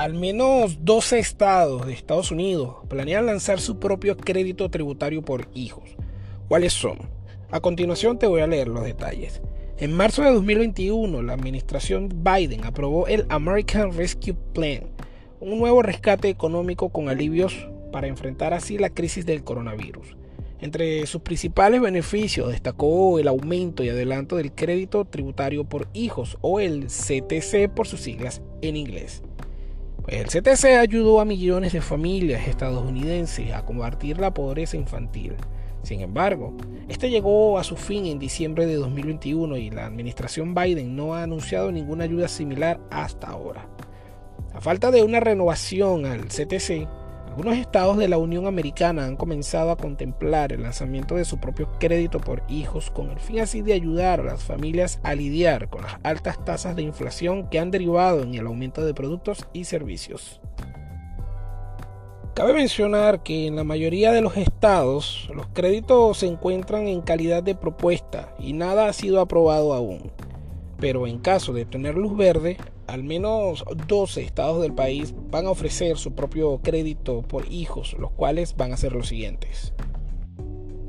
Al menos 12 estados de Estados Unidos planean lanzar su propio crédito tributario por hijos. ¿Cuáles son? A continuación te voy a leer los detalles. En marzo de 2021, la administración Biden aprobó el American Rescue Plan, un nuevo rescate económico con alivios para enfrentar así la crisis del coronavirus. Entre sus principales beneficios destacó el aumento y adelanto del crédito tributario por hijos o el CTC por sus siglas en inglés. El CTC ayudó a millones de familias estadounidenses a combatir la pobreza infantil. Sin embargo, este llegó a su fin en diciembre de 2021 y la administración Biden no ha anunciado ninguna ayuda similar hasta ahora. A falta de una renovación al CTC, algunos estados de la Unión Americana han comenzado a contemplar el lanzamiento de su propio crédito por hijos con el fin así de ayudar a las familias a lidiar con las altas tasas de inflación que han derivado en el aumento de productos y servicios. Cabe mencionar que en la mayoría de los estados los créditos se encuentran en calidad de propuesta y nada ha sido aprobado aún. Pero en caso de tener luz verde, al menos 12 estados del país van a ofrecer su propio crédito por hijos, los cuales van a ser los siguientes.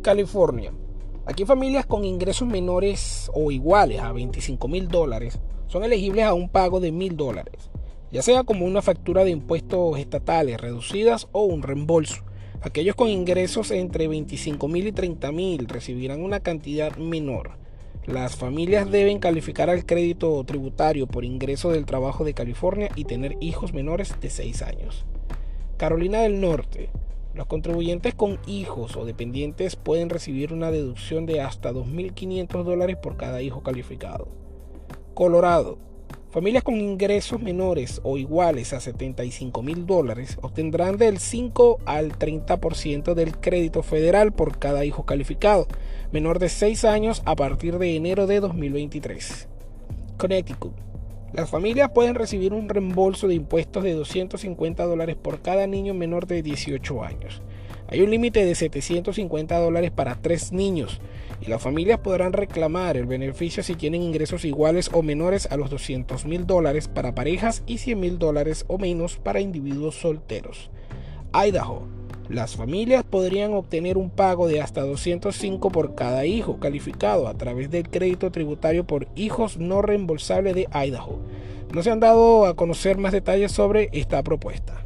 California. Aquí familias con ingresos menores o iguales a 25 mil dólares son elegibles a un pago de mil dólares, ya sea como una factura de impuestos estatales reducidas o un reembolso. Aquellos con ingresos entre 25 mil y 30 mil recibirán una cantidad menor las familias deben calificar al crédito tributario por ingreso del trabajo de California y tener hijos menores de 6 años. Carolina del Norte. Los contribuyentes con hijos o dependientes pueden recibir una deducción de hasta 2.500 dólares por cada hijo calificado. Colorado. Familias con ingresos menores o iguales a 75 mil dólares obtendrán del 5 al 30% del crédito federal por cada hijo calificado, menor de 6 años a partir de enero de 2023. Connecticut. Las familias pueden recibir un reembolso de impuestos de 250 dólares por cada niño menor de 18 años. Hay un límite de 750 dólares para tres niños y las familias podrán reclamar el beneficio si tienen ingresos iguales o menores a los 200 mil dólares para parejas y 100 mil dólares o menos para individuos solteros. Idaho. Las familias podrían obtener un pago de hasta 205 por cada hijo calificado a través del crédito tributario por hijos no reembolsable de Idaho. No se han dado a conocer más detalles sobre esta propuesta.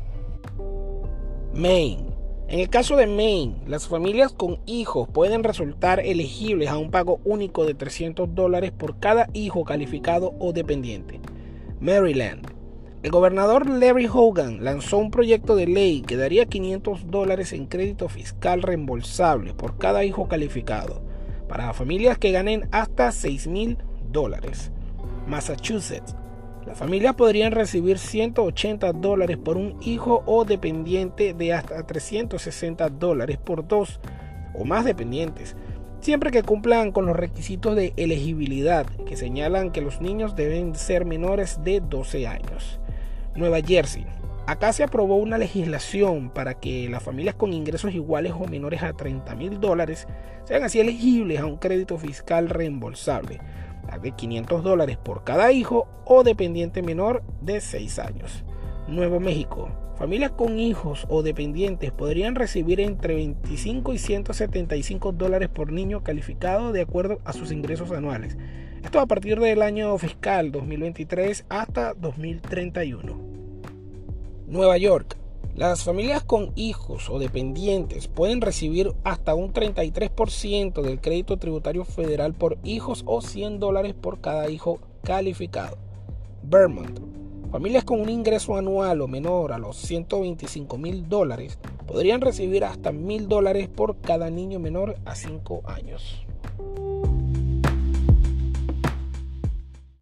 Maine. En el caso de Maine, las familias con hijos pueden resultar elegibles a un pago único de 300 dólares por cada hijo calificado o dependiente. Maryland. El gobernador Larry Hogan lanzó un proyecto de ley que daría 500 dólares en crédito fiscal reembolsable por cada hijo calificado para familias que ganen hasta 6 mil dólares. Massachusetts. Las familias podrían recibir 180 dólares por un hijo o dependiente de hasta 360 dólares por dos o más dependientes, siempre que cumplan con los requisitos de elegibilidad que señalan que los niños deben ser menores de 12 años. Nueva Jersey. Acá se aprobó una legislación para que las familias con ingresos iguales o menores a 30 mil dólares sean así elegibles a un crédito fiscal reembolsable de 500 dólares por cada hijo o dependiente menor de 6 años. Nuevo México. Familias con hijos o dependientes podrían recibir entre 25 y 175 dólares por niño calificado de acuerdo a sus ingresos anuales. Esto a partir del año fiscal 2023 hasta 2031. Nueva York. Las familias con hijos o dependientes pueden recibir hasta un 33% del crédito tributario federal por hijos o 100 dólares por cada hijo calificado. Vermont. Familias con un ingreso anual o menor a los 125 mil dólares podrían recibir hasta mil dólares por cada niño menor a 5 años.